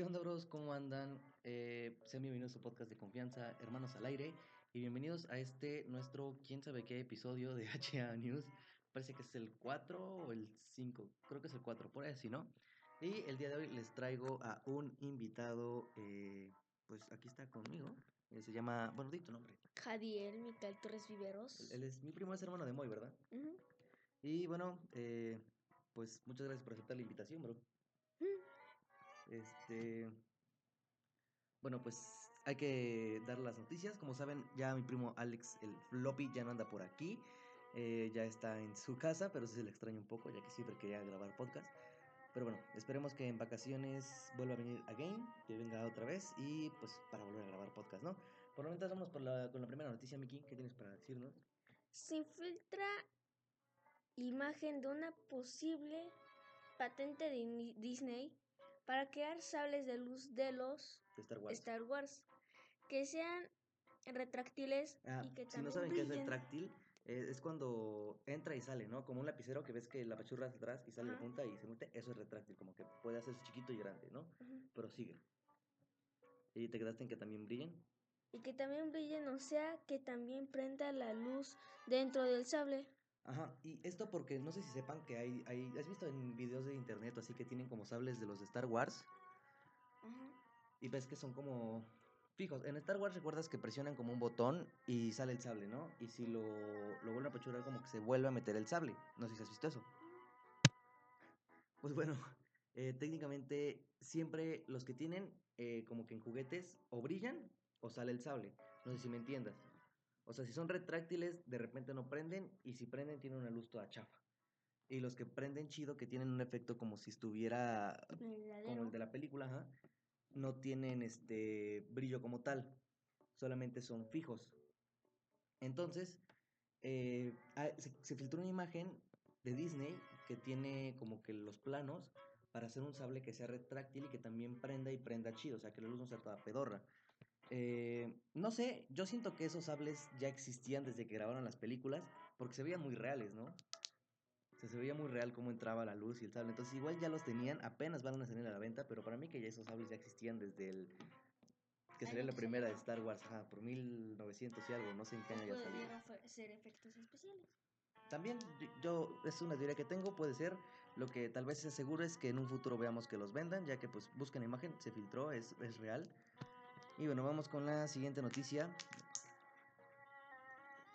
¿Qué onda, bros? ¿Cómo andan? Eh, sean bienvenidos a su podcast de confianza, Hermanos al Aire, y bienvenidos a este, nuestro, quién sabe qué episodio de HA News. Parece que es el 4 o el 5, creo que es el 4, por ahí así, ¿no? Y el día de hoy les traigo a un invitado, eh, pues aquí está conmigo, eh, se llama, bueno, di tu nombre. Jadiel Micael Torres Viveros. Él es mi primo, es hermano de Moy, ¿verdad? Ujú. Y bueno, eh, pues muchas gracias por aceptar la invitación, bro. Mm. Este. Bueno, pues hay que dar las noticias. Como saben, ya mi primo Alex, el floppy, ya no anda por aquí. Eh, ya está en su casa, pero sí se le extraña un poco, ya que siempre quería grabar podcast. Pero bueno, esperemos que en vacaciones vuelva a venir again, que venga otra vez y pues para volver a grabar podcast, ¿no? Por lo menos vamos por la, con la primera noticia, Miki. ¿Qué tienes para decirnos? Se infiltra imagen de una posible patente de Disney para crear sables de luz de los Star Wars. Star Wars que sean retráctiles Ah, y que si no también saben qué es retráctil, eh, es cuando entra y sale, ¿no? Como un lapicero que ves que la apachurra hacia atrás y sale de Ajá. punta y se mete, eso es retráctil, como que puede hacerse chiquito y grande, ¿no? Ujú. Pero sigue. ¿Y te quedaste en que también brillen? Y que también brillen, o sea, que también prenda la luz dentro del sable. Ajá, y esto porque no sé si sepan que hay, hay, ¿has visto en videos de internet así que tienen como sables de los de Star Wars? Ajá. Y ves que son como fijos. En Star Wars recuerdas que presionan como un botón y sale el sable, ¿no? Y si lo, lo vuelven a apachurar como que se vuelve a meter el sable. No sé si has visto eso. Pues bueno, eh, técnicamente siempre los que tienen eh, como que en juguetes o brillan o sale el sable. No sé si me entiendas. O sea, si son retráctiles, de repente no prenden y si prenden tienen una luz toda chafa. Y los que prenden chido, que tienen un efecto como si estuviera como el de la película, ajá, no tienen este brillo como tal, solamente son fijos. Entonces, eh, ah, se, se filtró una imagen de Disney que tiene como que los planos para hacer un sable que sea retráctil y que también prenda y prenda chido, o sea, que la luz no sea toda pedorra. Eh, no sé, yo siento que esos sables ya existían desde que grabaron las películas, porque se veían muy reales, ¿no? O sea, se veía muy real cómo entraba la luz y el sable. Entonces, igual ya los tenían, apenas van a salir a la venta, pero para mí que ya esos sables ya existían desde el. que sería la primera de. Star Wars, ajá, por 1900 y algo, no sé en qué año ya salió. Podrían hacer ser efectos especiales. También yo- es una teoría que tengo, puede ser. Lo que tal vez sea seguro es que en un futuro veamos que los vendan, ya que pues buscan imagen, se filtró, es, es real. Y bueno, vamos con la siguiente noticia.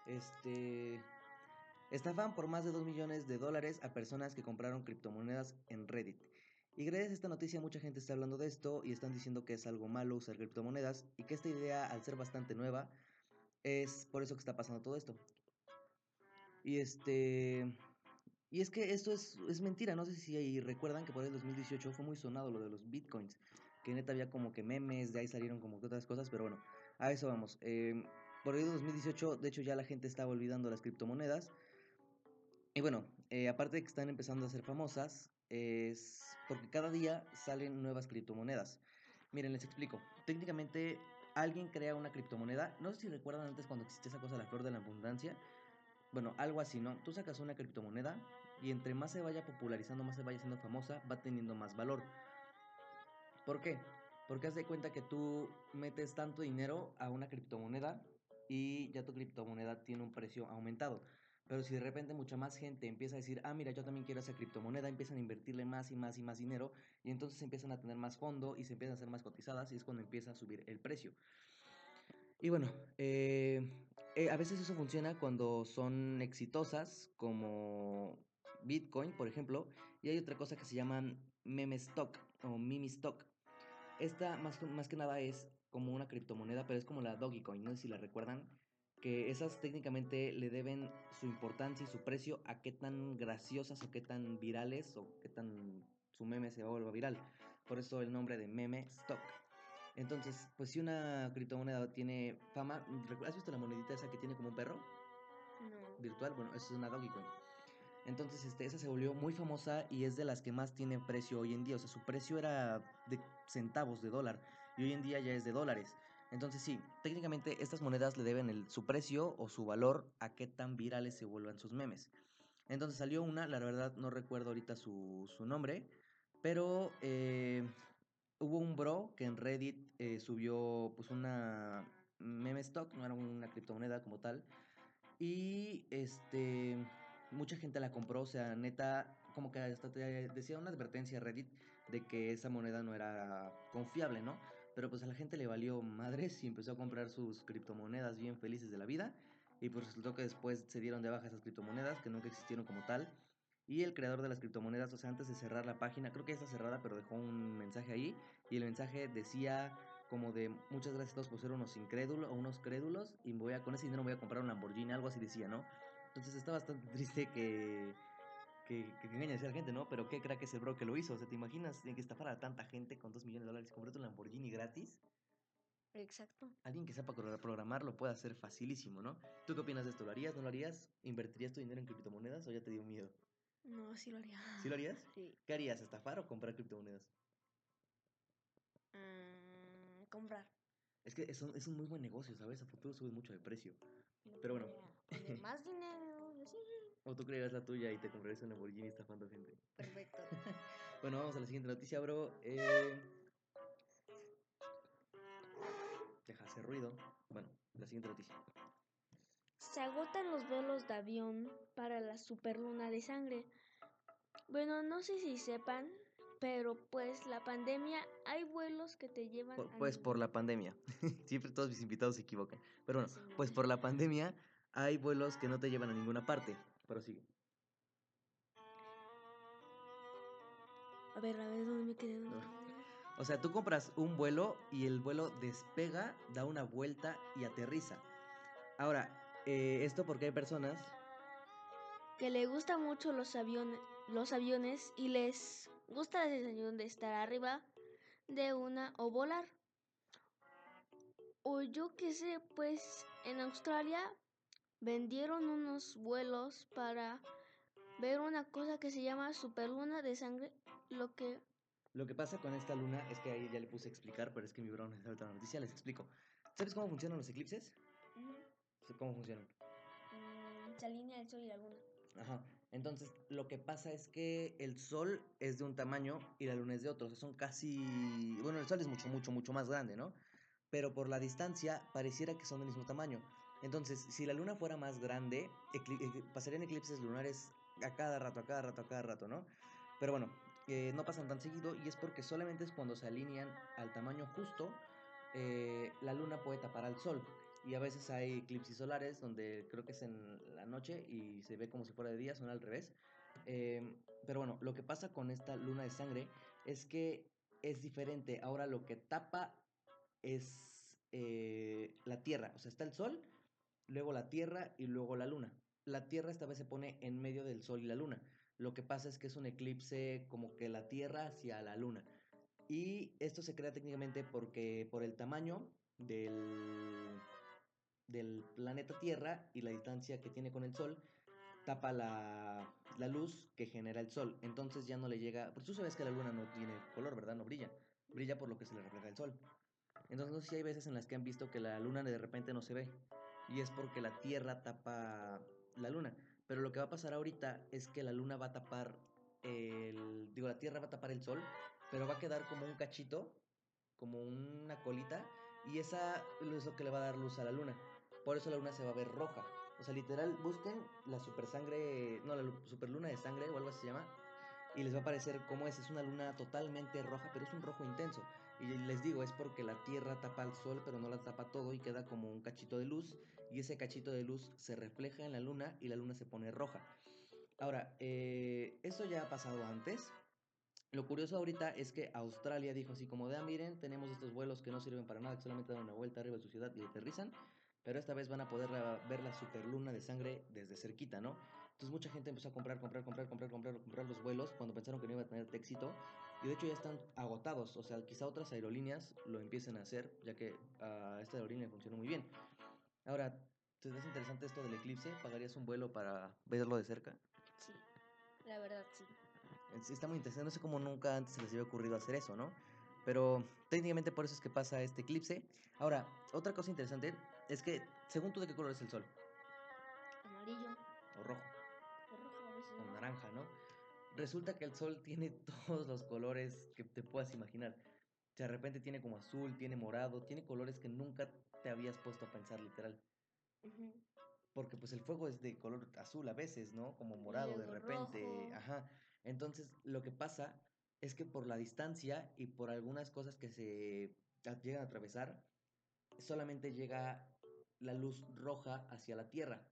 Este. Estafan por más de 2 millones de dólares a personas que compraron criptomonedas en Reddit. Y gracias a esta noticia mucha gente está hablando de esto y están diciendo que es algo malo usar criptomonedas y que esta idea al ser bastante nueva es por eso que está pasando todo esto. Y este... Y es que esto es, es mentira, no sé si recuerdan que por el 2018 fue muy sonado lo de los bitcoins, que neta había como que memes, de ahí salieron como que otras cosas, pero bueno, a eso vamos. Eh, por el 2018, de hecho ya la gente estaba olvidando las criptomonedas. Y bueno, eh, aparte de que están empezando a ser famosas, es porque cada día salen nuevas criptomonedas. Miren, les explico. Técnicamente alguien crea una criptomoneda, no sé si recuerdan antes cuando existía esa cosa, la flor de la abundancia. Bueno, algo así, ¿no? Tú sacas una criptomoneda y entre más se vaya popularizando, más se vaya siendo famosa, va teniendo más valor. ¿Por qué? Porque haz de cuenta que tú metes tanto dinero a una criptomoneda y ya tu criptomoneda tiene un precio aumentado. Pero si de repente mucha más gente empieza a decir, ah, mira, yo también quiero esa criptomoneda, empiezan a invertirle más y más y más dinero y entonces empiezan a tener más fondo y se empiezan a hacer más cotizadas y es cuando empieza a subir el precio. Y bueno, eh, eh, a veces eso funciona cuando son exitosas, como Bitcoin, por ejemplo, y hay otra cosa que se llaman meme stock o mimi stock. Esta más, que- más que nada es como una criptomoneda, pero es como la Dogecoin, no sé si la recuerdan, que esas técnicamente le deben su importancia y su precio a qué tan graciosas o qué tan virales o qué tan su meme se vuelva viral. Por eso el nombre de meme stock. Entonces, pues si una criptomoneda tiene fama, ¿recu- ¿has visto la monedita esa que tiene como un perro No. virtual? Bueno, eso es una Dogecoin. Entonces, este, esa se volvió muy famosa y es de las que más tiene precio hoy en día. O sea, su precio era de centavos de dólar y hoy en día ya es de dólares. Entonces, sí, técnicamente estas monedas le deben el- su precio o su valor a qué tan virales se vuelvan sus memes. Entonces salió una, la verdad no recuerdo ahorita su, su nombre, pero eh, hubo un bro que en Reddit eh, subió pues una meme stock, no era una criptomoneda como tal. Y este mucha gente la compró, o sea, neta, como que hasta te decía una advertencia Reddit de que esa moneda no era confiable, ¿no? Pero pues a la gente le valió madres y empezó a comprar sus criptomonedas bien felices de la vida. Y pues resultó que después se dieron de baja esas criptomonedas que nunca existieron como tal. Y el creador de las criptomonedas, o sea, antes de cerrar la página, creo que ya está cerrada, pero dejó un mensaje ahí. Y el mensaje decía como de muchas gracias a todos por ser unos incrédulos o unos crédulos. Y voy a, con ese dinero voy a comprar un Lamborghini, algo así decía, ¿no? Entonces está bastante triste que, que, que engañe a la gente, ¿no? Pero qué crack es el bro que lo hizo. O sea, ¿te imaginas que estafar a tanta gente con 2 millones de dólares y comprarte un Lamborghini gratis? Exacto. Alguien que sepa programar lo puede hacer facilísimo, ¿no? ¿Tú qué opinas de esto? ¿Lo harías? ¿No lo harías? ¿Invertirías tu dinero en criptomonedas o ya te dio miedo? No, sí lo haría. ¿Sí lo harías? Sí. ¿Qué harías? ¿Estafar o comprar criptomonedas? Mm, comprar. Es que es un, es un muy buen negocio, ¿sabes? A futuro sube mucho de precio. Pero bueno. Poner más dinero, y así. O tú creerás la tuya y te comprarías un Lamborghini estafando gente. Perfecto. Bueno, vamos a la siguiente noticia, bro. Eh... Deja hacer ruido. Bueno, la siguiente noticia. Se agotan los vuelos de avión para la superluna de sangre. Bueno, no sé si sepan, pero pues la pandemia hay vuelos que te llevan Por- a pues por la pandemia. Siempre todos mis invitados se equivocan. Pero bueno, Sí. pues por la pandemia hay vuelos que no te llevan a ninguna parte. Pero sigue. A ver, a ver, ¿dónde me quedé? ¿Dónde No. O sea, tú compras un vuelo y el vuelo despega, da una vuelta y aterriza. Ahora, eh, esto porque hay personas Que le gustan mucho los aviones, los aviones y les gusta la sensación de estar arriba de una o volar. O yo qué sé, pues en Australia vendieron unos vuelos para ver una cosa que se llama superluna de sangre, lo que Lo que pasa con esta luna es que ahí ya le puse a explicar, pero es que mi bro no otra noticia, les explico. ¿Sabes cómo funcionan los eclipses? ¿Cómo funcionan? mm, se alinea el sol y la luna. Ajá. Entonces, lo que pasa es que el sol es de un tamaño y la luna es de otro. O sea, son casi. Bueno, el sol es mucho, mucho, mucho más grande, ¿no? Pero por la distancia pareciera que son del mismo tamaño. Entonces, si la luna fuera más grande, eh, pasarían eclipses lunares a cada rato, a cada rato, a cada rato, ¿no? Pero bueno, eh, no pasan tan seguido y es porque solamente es cuando se alinean al tamaño justo, eh, la luna puede tapar al sol. Y a veces hay eclipses solares donde creo que es en la noche y se ve como si fuera de día, son al revés. Eh, pero bueno, lo que pasa con esta luna de sangre es que es diferente. Ahora lo que tapa es eh, la Tierra. O sea, está el Sol, luego la Tierra y luego la Luna. La Tierra esta vez se pone en medio del Sol y la Luna. Lo que pasa es que es un eclipse como que la Tierra hacia la Luna. Y esto se crea técnicamente porque por el tamaño del, del planeta Tierra y la distancia que tiene con el Sol, tapa la, la luz que genera el Sol. Entonces ya no le llega... Porque tú sabes que la Luna no tiene color, ¿verdad? No brilla. Brilla por lo que se le refleja el Sol. Entonces no si hay veces en las que han visto que la Luna de repente no se ve. Y es porque la Tierra tapa la Luna. Pero lo que va a pasar ahorita es que la Luna va a tapar el... Digo, la Tierra va a tapar el Sol, pero va a quedar como un cachito, como una colita, y esa es lo que le va a dar luz a la Luna. Por eso la Luna se va a ver roja. O sea, literal, busquen la super sangre, no, la super luna de sangre o algo así se llama, y les va a parecer como es, es una luna totalmente roja, pero es un rojo intenso. Y les digo, es porque la Tierra tapa al Sol, pero no la tapa todo y queda como un cachito de luz, y ese cachito de luz se refleja en la Luna y la Luna se pone roja. Ahora, eh, esto ya ha pasado antes. Lo curioso ahorita es que Australia dijo así como de, ah, miren, tenemos estos vuelos que no sirven para nada, que solamente dan una vuelta arriba de su ciudad y aterrizan, pero esta vez van a poder ver la superluna de sangre desde cerquita, ¿no? Entonces mucha gente empezó a comprar, comprar, comprar, comprar, comprar, comprar los vuelos cuando pensaron que no iba a tener éxito. Y de hecho ya están agotados. O sea, quizá otras aerolíneas lo empiecen a hacer, ya que a esta aerolínea funcionó muy bien. Ahora, ¿te ves interesante esto del eclipse? ¿Pagarías un vuelo para verlo de cerca? Sí, la verdad sí. Es- Está muy interesante. No sé cómo nunca antes se les había ocurrido hacer eso, ¿no? Pero técnicamente por eso es que pasa este eclipse. Ahora, otra cosa interesante es que, según tú, ¿de qué color es el sol? Amarillo O rojo. o rojo a veces. o naranja, ¿no? Resulta que el sol tiene todos los colores que te puedas imaginar. de repente tiene como azul, tiene morado, tiene colores que nunca te habías puesto a pensar literal. Porque pues el fuego es de color azul a veces, ¿no? Como morado de repente. Ajá. Entonces lo que pasa es que por la distancia y por algunas cosas que se llegan a atravesar, solamente llega la luz roja hacia la Tierra.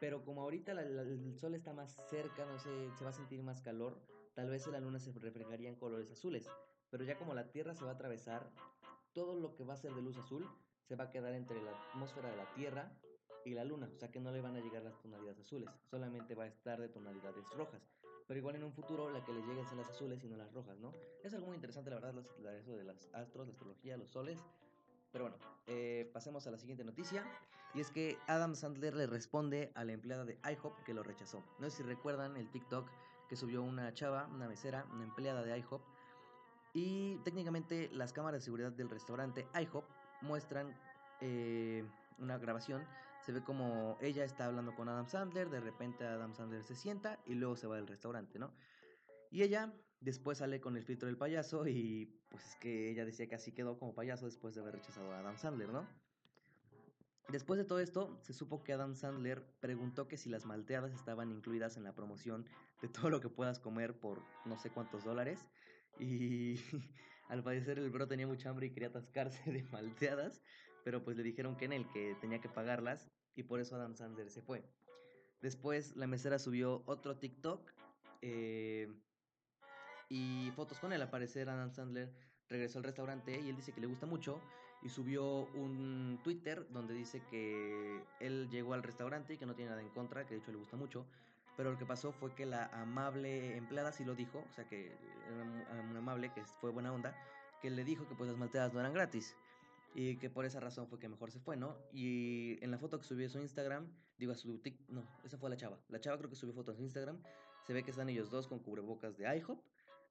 Pero como ahorita el sol está más cerca, no sé, se va a sentir más calor, tal vez en la luna se reflejaría en colores azules. Pero ya como la Tierra se va a atravesar, todo lo que va a ser de luz azul se va a quedar entre la atmósfera de la Tierra y la luna. O sea que no le van a llegar las tonalidades azules, solamente va a estar de tonalidades rojas. Pero igual en un futuro la que le lleguen son las azules y no las rojas, ¿no? Es algo muy interesante, la verdad, eso de las astros, la astrología, los soles. Pero bueno, eh, pasemos a la siguiente noticia. Y es que Adam Sandler le responde a la empleada de IHOP que lo rechazó. No sé si recuerdan el TikTok que subió una chava, una mesera, una empleada de IHOP. Y técnicamente las cámaras de seguridad del restaurante IHOP muestran eh, una grabación. Se ve como ella está hablando con Adam Sandler, de repente Adam Sandler se sienta y luego se va del restaurante, ¿no? Y ella después sale con el filtro del payaso y pues es que ella decía que así quedó como payaso después de haber rechazado a Adam Sandler, ¿no? Después de todo esto, se supo que Adam Sandler preguntó que si las malteadas estaban incluidas en la promoción de todo lo que puedas comer por no sé cuántos dólares. Y al parecer el bro tenía mucha hambre y quería atascarse de malteadas, pero pues le dijeron que en él, que tenía que pagarlas y por eso Adam Sandler se fue. Después la mesera subió otro TikTok eh, y fotos con él. Al parecer Adam Sandler regresó al restaurante y él dice que le gusta mucho y subió un Twitter donde dice que él llegó al restaurante y que no tiene nada en contra, que de hecho le gusta mucho, pero lo que pasó fue que la amable empleada sí lo dijo, o sea que era una amable que fue buena onda, que le dijo que pues las malteadas no eran gratis y que por esa razón fue que mejor se fue, ¿no? Y en la foto que subió a su Instagram, digo a su TikTok, no, esa fue la chava, la chava creo que subió fotos a su Instagram, se ve que están ellos dos con cubrebocas de IHOP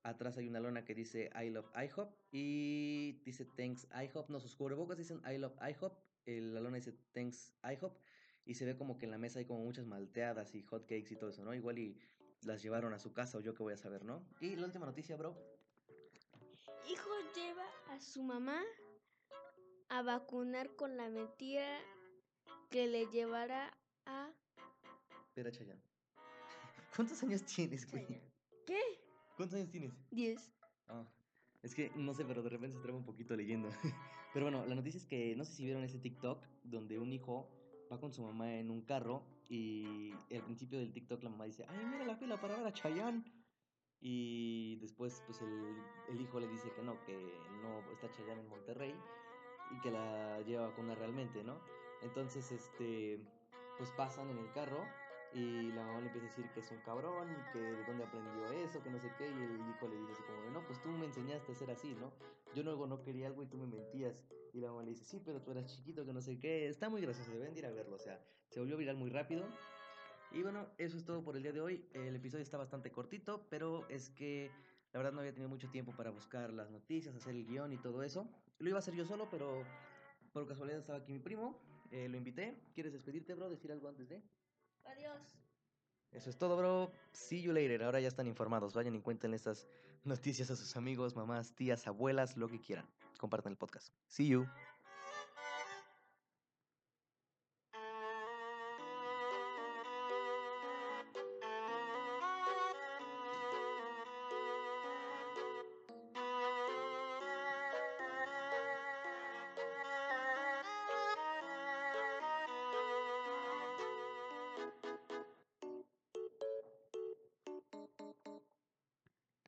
Atrás hay una lona que dice I love IHOP y dice thanks IHOP. No, sus cubrebocas dicen I love IHOP. la lona dice thanks IHOP. Y se ve como que en la mesa hay como muchas malteadas y hot cakes y todo eso, ¿no? Igual y las llevaron a su casa o yo que voy a saber, ¿no? Y la última noticia, bro. Hijo lleva a su mamá a vacunar con la mentira que le llevará a... Espera, Chayanne. ¿Cuántos años tienes, güey? ¿Qué? ¿Cuántos años tienes? Diez. Ah, es que no sé, pero de repente se traba un poquito leyendo. pero bueno, la noticia es que no sé si vieron ese TikTok donde un hijo va con su mamá en un carro y al principio del TikTok la mamá dice, ay, mira la fila para ver a Chayanne. Y después pues el, el hijo le dice que no, que no está Chayanne en Monterrey y que la lleva a vacunar realmente, ¿no? Entonces, este, pues pasan en el carro y la mamá le empieza a decir que es un cabrón, que de dónde aprendió eso, que no sé qué. Y el hijo le dice así como, no, pues tú me enseñaste a ser así, ¿no? Yo luego no quería algo y tú me mentías. Y la mamá le dice, sí, pero tú eras chiquito, que no sé qué. Está muy gracioso, deben de ir a verlo. O sea, se volvió viral muy rápido. Y bueno, eso es todo por el día de hoy. El episodio está bastante cortito, pero es que la verdad no había tenido mucho tiempo para buscar las noticias, hacer el guion y todo eso. Lo iba a hacer yo solo, pero por casualidad estaba aquí mi primo. Eh, lo invité. ¿Quieres despedirte, bro? ¿Decir algo antes de? Adiós. Eso es todo, bro. See you later. Ahora ya están informados. Vayan y cuenten estas noticias a sus amigos, mamás, tías, abuelas, lo que quieran. Compartan el podcast. See you.